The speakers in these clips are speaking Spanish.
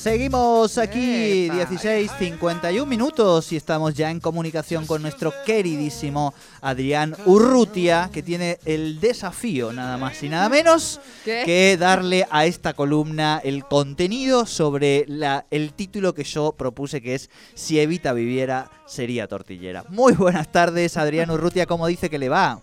Seguimos aquí, 16.51 minutos y estamos ya en comunicación con nuestro queridísimo Adrián Urrutia, que tiene el desafío nada más y nada menos que darle a esta columna el contenido sobre la, el título que yo propuse que es Si Evita viviera sería tortillera. Muy buenas tardes, Adrián Urrutia, ¿cómo dice que le va?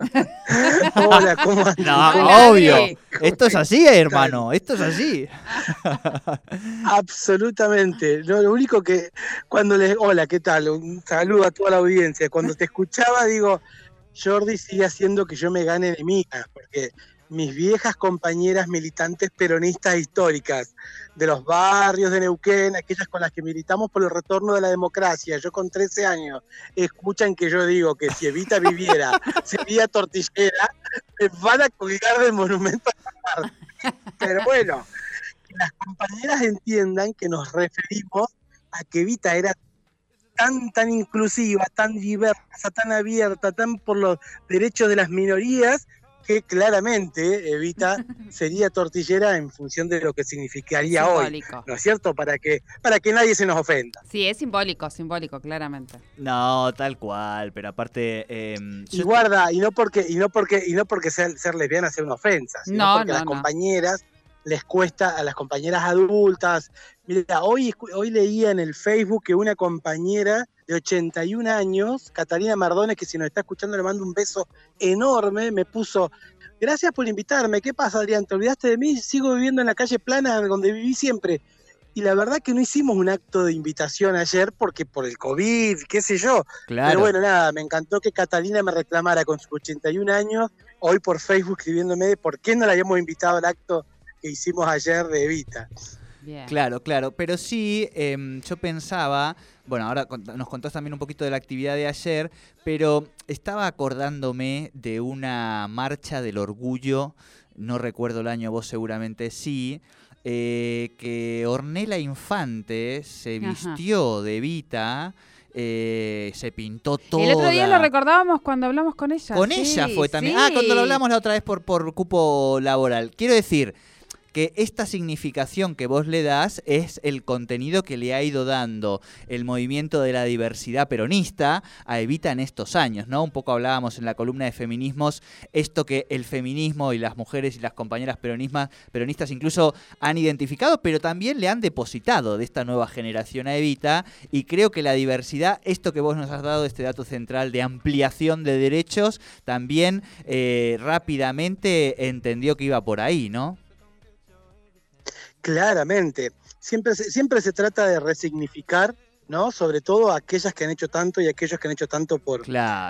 Hola, ¿cómo andas? No, obvio. Esto es así, hermano. Esto es así. Absolutamente. lo único que cuando les. Hola, ¿qué tal? Un saludo a toda la audiencia. Cuando te escuchaba, digo, Jordi sigue haciendo que yo me gane de mí, porque mis viejas compañeras militantes peronistas históricas de los barrios de Neuquén, aquellas con las que militamos por el retorno de la democracia, yo con 13 años, escuchan que yo digo que si Evita viviera sería tortillera, me van a colgar del monumento Pero bueno, que las compañeras entiendan que nos referimos a que Evita era tan, tan inclusiva, tan diversa, tan abierta, tan por los derechos de las minorías, que claramente Evita sería tortillera en función de lo que significaría hoy, ¿no es cierto? Para que para que nadie se nos ofenda. Sí, es simbólico, simbólico, claramente. No, tal cual, pero aparte em, y guarda y no porque y no porque y no porque ser, ser lesbiana sea una ofensa, sino no, porque a las compañeras les cuesta a las compañeras adultas. Mira, hoy hoy leía en el Facebook que una compañera de 81 años, Catalina Mardones, que si nos está escuchando le mando un beso enorme, me puso, gracias por invitarme, ¿qué pasa Adrián? ¿Te olvidaste de mí? Sigo viviendo en la calle Plana, donde viví siempre. Y la verdad que no hicimos un acto de invitación ayer porque por el COVID, qué sé yo. Pero bueno, nada, me encantó que Catalina me reclamara con sus 81 años, hoy por Facebook escribiéndome de por qué no la habíamos invitado al acto que hicimos ayer de Evita. Claro, claro, pero sí, em, yo pensaba, bueno, ahora nos contás también un poquito de la actividad de ayer, pero estaba acordándome de una marcha del orgullo, no recuerdo el año, vos seguramente sí, eh, que Ornella Infante se vistió de Vita. Eh, se pintó todo. El otro día lo recordábamos cuando hablamos con ella. Con ella fue también. Ah, cuando lo hablamos la otra vez por, por cupo laboral. Quiero decir, que esta significación que vos le das es el contenido que le ha ido dando el movimiento de la diversidad peronista a Evita en estos años, ¿no? Un poco hablábamos en la columna de feminismos, esto que el feminismo y las mujeres y las compañeras peronistas incluso han identificado, pero también le han depositado de esta nueva generación a Evita, y creo que la diversidad, esto que vos nos has dado, este dato central de ampliación de derechos, también eh, rápidamente entendió que iba por ahí, ¿no? Claramente. Siempre se, siempre se trata de resignificar, ¿no? Sobre todo aquellas que han hecho tanto y aquellos que han hecho tanto por,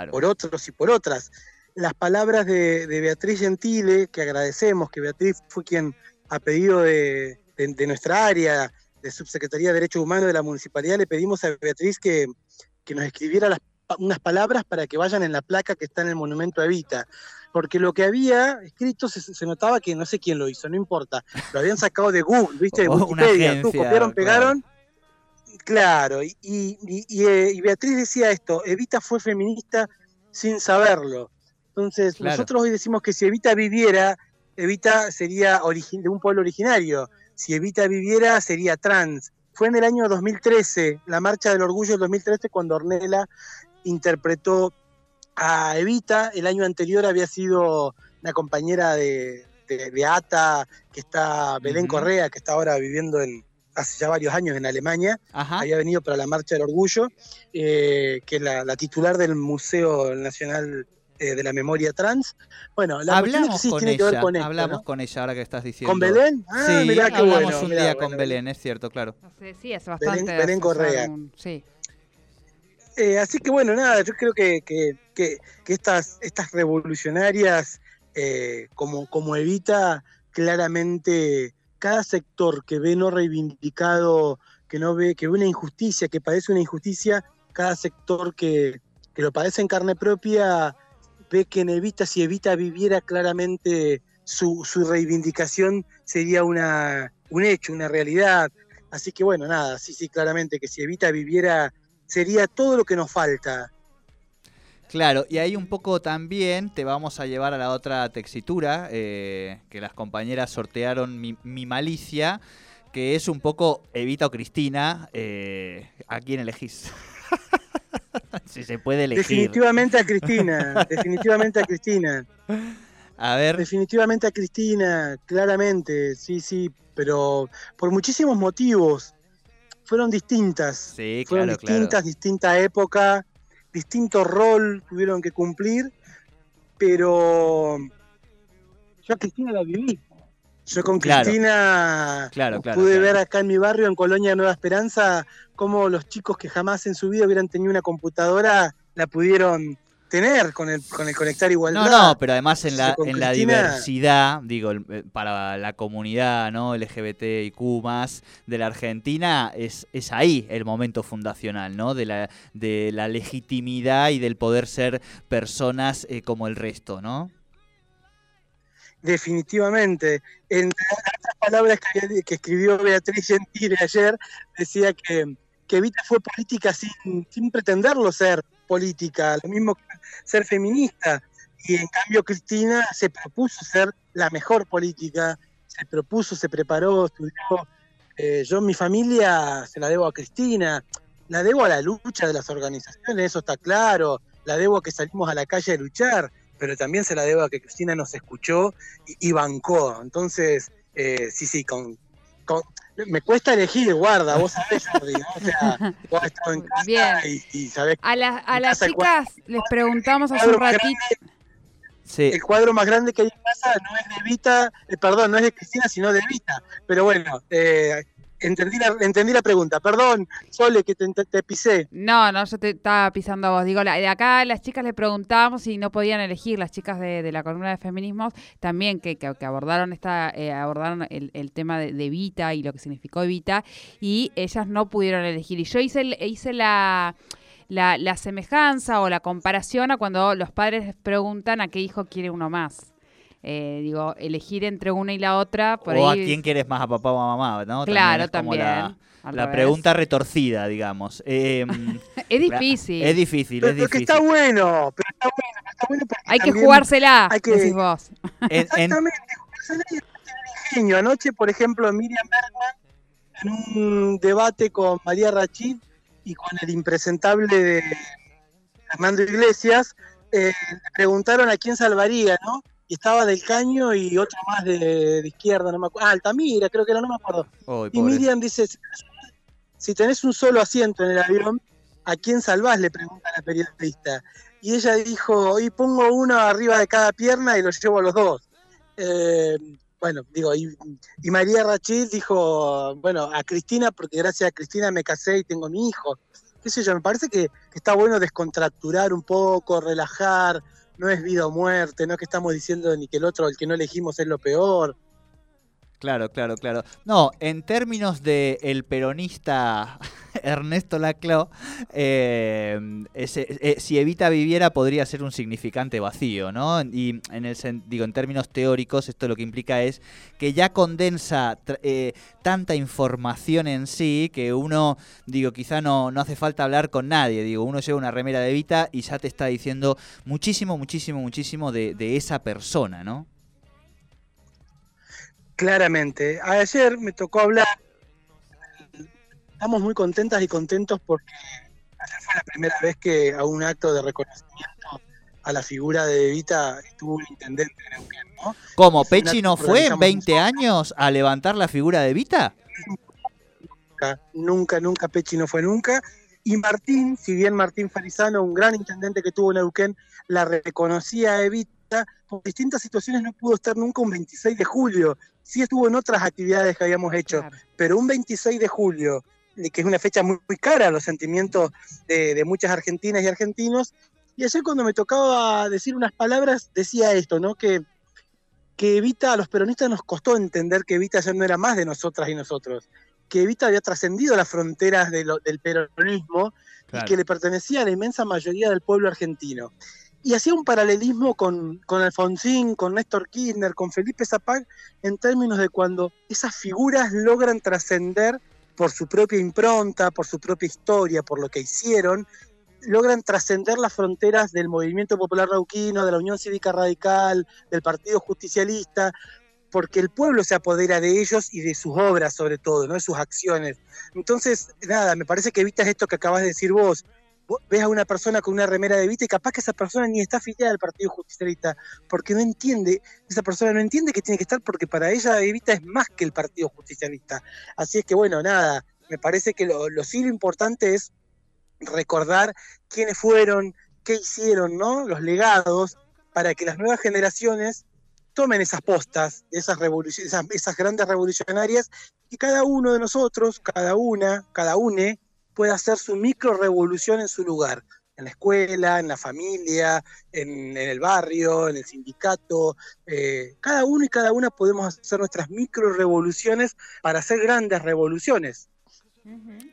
por otros y por otras. Las palabras de, Beatriz Gentile, que agradecemos, que Beatriz fue quien, a pedido de, nuestra área de Subsecretaría de Derechos Humanos de la Municipalidad, le pedimos a Beatriz que, que nos escribiera unas palabras para que vayan en la placa que está en el Monumento a Evita porque lo que había escrito se, notaba que no sé quién lo hizo, no importa, lo habían sacado de Google, ¿viste? De Wikipedia, tú copiaron, pegaron. Claro, y, eh, y, Beatriz decía esto, Evita fue feminista sin saberlo. Entonces, nosotros hoy decimos que si Evita viviera, Evita sería de un pueblo originario, si Evita viviera sería trans. Fue en el año 2013, la Marcha del Orgullo del 2013, cuando Ornella interpretó a Evita. El año anterior había sido una compañera de, de, ATA, que está Belén Correa, que está ahora viviendo en, hace ya varios años en Alemania. Había venido para la Marcha del Orgullo, eh, que es la, titular del Museo Nacional eh, de la Memoria Trans. Bueno, la hablamos con tiene ella, que ver con Hablamos con ella ahora que estás diciendo. ¿Con Belén? Ah, sí, mirá qué hablamos un día con Belén, es cierto, claro. Sí, es bastante. Belén, Belén Correa. sí. Eh, así que bueno, nada, yo creo que, que, estas, estas revolucionarias eh, como, como Evita, claramente cada sector que ve no reivindicado, que no ve, que ve una injusticia, que padece una injusticia, cada sector que, que lo padece en carne propia ve que en Evita, si Evita viviera claramente su, su reivindicación, sería una, un hecho, una realidad. Así que bueno, nada, sí, sí, claramente que si Evita viviera sería todo lo que nos falta. Claro, y ahí un poco también te vamos a llevar a la otra textura, eh, que las compañeras sortearon mi, malicia, que es un poco Evita o Cristina. Eh, ¿A quién elegís? si se puede elegir. Definitivamente a Cristina, definitivamente a Cristina. A ver. Definitivamente a Cristina, claramente, sí, sí, pero por muchísimos motivos. Fueron distintas. Sí, Fueron distintas, distinta época, distinto rol tuvieron que cumplir, pero yo a Cristina la viví. Yo con Cristina pude ver acá en mi barrio, en Colonia Nueva Esperanza, cómo los chicos que jamás en su vida hubieran tenido una computadora la pudieron tener con el, con el conectar igualdad. No, no, pero además en la, en la diversidad, digo, eh, para la comunidad ¿no? LGBTIQ más de la Argentina, es, es ahí el momento fundacional, ¿no? De la, de la legitimidad y del poder ser personas eh, como el resto, ¿no? definitivamente. Entre las palabras que, escribió Beatriz Gentile ayer, decía que, que Evita fue política sin, sin pretenderlo ser política, lo mismo que ser feminista. Y en cambio Cristina se propuso ser la mejor política, se propuso, se preparó, estudió. Eh, yo mi familia se la debo a Cristina, la debo a la lucha de las organizaciones, eso está claro, la debo a que salimos a la calle a luchar pero también se la debo a que Cristina nos escuchó y, bancó. Entonces, eh, sí, sí, con, me cuesta elegir, guarda, vos sabés, Jordi, ¿no? O sea, vos estado en casa Y, sabés A, a las chicas les preguntamos hace un ratito. Sí. El cuadro más grande que hay en casa no es de Vita, eh, perdón, no es de Cristina, sino de Vita. Pero bueno, eh, entendí la, entendí la pregunta. Perdón, Sole, que te, pisé. No, no, yo te estaba pisando a vos. Digo, de acá las chicas le preguntábamos si no podían elegir, las chicas de, la columna de feminismos, también que, que, abordaron esta eh, abordaron el, tema de, de, Evita y lo que significó Evita, y ellas no pudieron elegir. Y yo hice, hice la... La, la semejanza o la comparación a cuando los padres preguntan a qué hijo quiere uno más. Eh, digo, elegir entre una y la otra. Por o a quién quieres más, a papá o a mamá, ¿no? Claro, también. la, pregunta retorcida, digamos. Em, es difícil. Es difícil, es difícil. está bueno, pero está bueno, está bueno Hay que jugársela, hay que, decís vos. Exactamente, jugársela y ingenio. Anoche, por ejemplo, Miriam Bergman, en un debate con María Rachid y con el impresentable de Armando Iglesias, eh, preguntaron a quién salvaría, ¿no? Y estaba del caño y otro más de, izquierda, no me acuerdo. Ah, Altamira, creo que era, no me acuerdo. y Miriam dice, si tenés un solo asiento en el avión, ¿a quién salvás? Le pregunta la periodista. Y ella dijo, y pongo uno arriba de cada pierna y los llevo a los dos. Eh, bueno, digo, y, María Rachid dijo, bueno, a Cristina, porque gracias a Cristina me casé y tengo mi hijo. Qué sé yo, me parece que está bueno descontracturar un poco, relajar, no es vida o muerte, no es que estamos diciendo ni que el otro, el que no elegimos, es lo peor. Claro, claro, claro. No, en términos de el peronista Ernesto Laclau, eh, eh, si Evita viviera podría ser un significante vacío, ¿no? Y en el digo, en términos teóricos, esto lo que implica es que ya condensa eh, tanta información en sí que uno, digo, quizá no, no hace falta hablar con nadie. Digo, uno lleva una remera de Evita y ya te está diciendo muchísimo, muchísimo, muchísimo de, de esa persona, ¿no? Claramente. Ayer me tocó hablar. Estamos muy contentas y contentos porque ayer fue la primera vez que a un acto de reconocimiento a la figura de Evita estuvo un intendente de Neuquén, ¿no? ¿Cómo? ¿Pechi no fue en 20 años a levantar la figura de Evita? Nunca, nunca, nunca, Pechi no fue nunca. Y Martín, si bien Martín Farizano, un gran intendente que tuvo en Neuquén, la reconocía a Evita, por distintas situaciones no pudo estar nunca un 26 de julio. Sí estuvo en otras actividades que habíamos hecho, pero un 26 de julio, que es una fecha muy, cara a los sentimientos de, muchas argentinas y argentinos. Y ayer cuando me tocaba decir unas palabras, decía esto, ¿no? Que, que Evita, a los peronistas nos costó entender que Evita ya no era más de nosotras y nosotros, que Evita había trascendido las fronteras del peronismo y que le pertenecía a la inmensa mayoría del pueblo argentino y hacía un paralelismo con, con, Alfonsín, con Néstor Kirchner, con Felipe Zapag, en términos de cuando esas figuras logran trascender por su propia impronta, por su propia historia, por lo que hicieron, logran trascender las fronteras del movimiento popular nauquino, de la Unión Cívica Radical, del Partido Justicialista, porque el pueblo se apodera de ellos y de sus obras sobre todo, ¿no? de sus acciones. Entonces, nada, me parece que evitas esto que acabas de decir vos. Ves a una persona con una remera de Evita y capaz que esa persona ni está afiliada al Partido Justicialista, porque no entiende, esa persona no entiende que tiene que estar porque para ella Evita es más que el Partido Justicialista. Así es que bueno, nada, me parece que lo, lo sí lo importante es recordar quiénes fueron, qué hicieron, ¿no? Los legados, para que las nuevas generaciones tomen esas postas, esas, esas, esas grandes revolucionarias, y cada uno de nosotros, cada una, cada une, pueda hacer su micro revolución en su lugar, en la escuela, en la familia, en, el barrio, en el sindicato. Eh, cada uno y cada una podemos hacer nuestras micro revoluciones para hacer grandes revoluciones.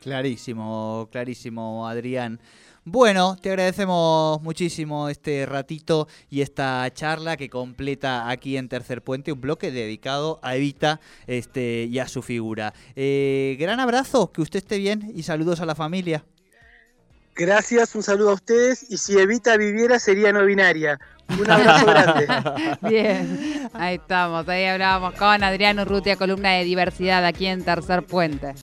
Clarísimo, clarísimo, Adrián. Bueno, te agradecemos muchísimo este ratito y esta charla que completa aquí en Tercer Puente un bloque dedicado a Evita este, y a su figura. Eh, gran abrazo, que usted esté bien y saludos a la familia. Gracias, un saludo a ustedes y si Evita viviera sería no binaria. Un abrazo grande. Bien, ahí estamos, ahí hablábamos con Adrián Urrutia, columna de diversidad aquí en Tercer Puente.